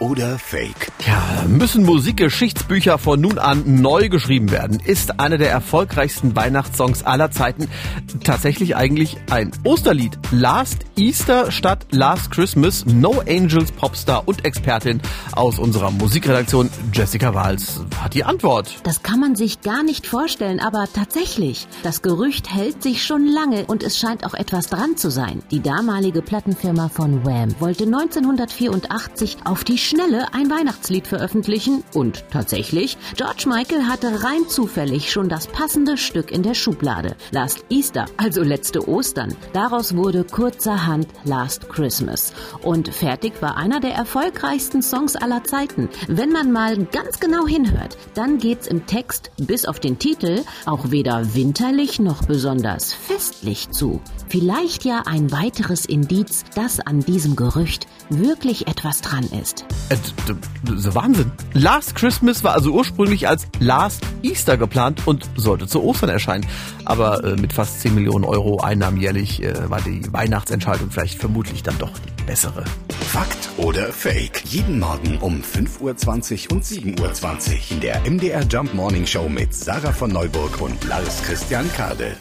oder Fake? Ja, müssen Musikgeschichtsbücher von nun an neu geschrieben werden? Ist einer der erfolgreichsten Weihnachtssongs aller Zeiten tatsächlich eigentlich ein Osterlied? Last Easter statt Last Christmas? No Angels Popstar und Expertin aus unserer Musikredaktion Jessica Wahls hat die Antwort. Das kann man sich gar nicht vorstellen, aber tatsächlich. Das Gerücht hält sich schon lange und es scheint auch etwas dran zu sein. Die damalige Plattenfirma von Wham wollte 1984 auf die Schnelle ein Weihnachtslied veröffentlichen und tatsächlich, George Michael hatte rein zufällig schon das passende Stück in der Schublade. Last Easter, also letzte Ostern. Daraus wurde kurzerhand Last Christmas. Und fertig war einer der erfolgreichsten Songs aller Zeiten. Wenn man mal ganz genau hinhört, dann geht's im Text bis auf den Titel auch weder winterlich noch besonders festlich zu. Vielleicht ja ein weiteres Indiz, dass an diesem Gerücht wirklich etwas dran ist. D- Wahnsinn. Last Christmas war also ursprünglich als Last Easter geplant und sollte zu Ostern erscheinen. Aber äh, mit fast 10 Millionen Euro Einnahmen jährlich äh, war die Weihnachtsentscheidung vielleicht vermutlich dann doch die bessere. Fakt oder Fake? Jeden Morgen um 5.20 Uhr und 7.20 Uhr in der MDR Jump Morning Show mit Sarah von Neuburg und Lars Christian Kade.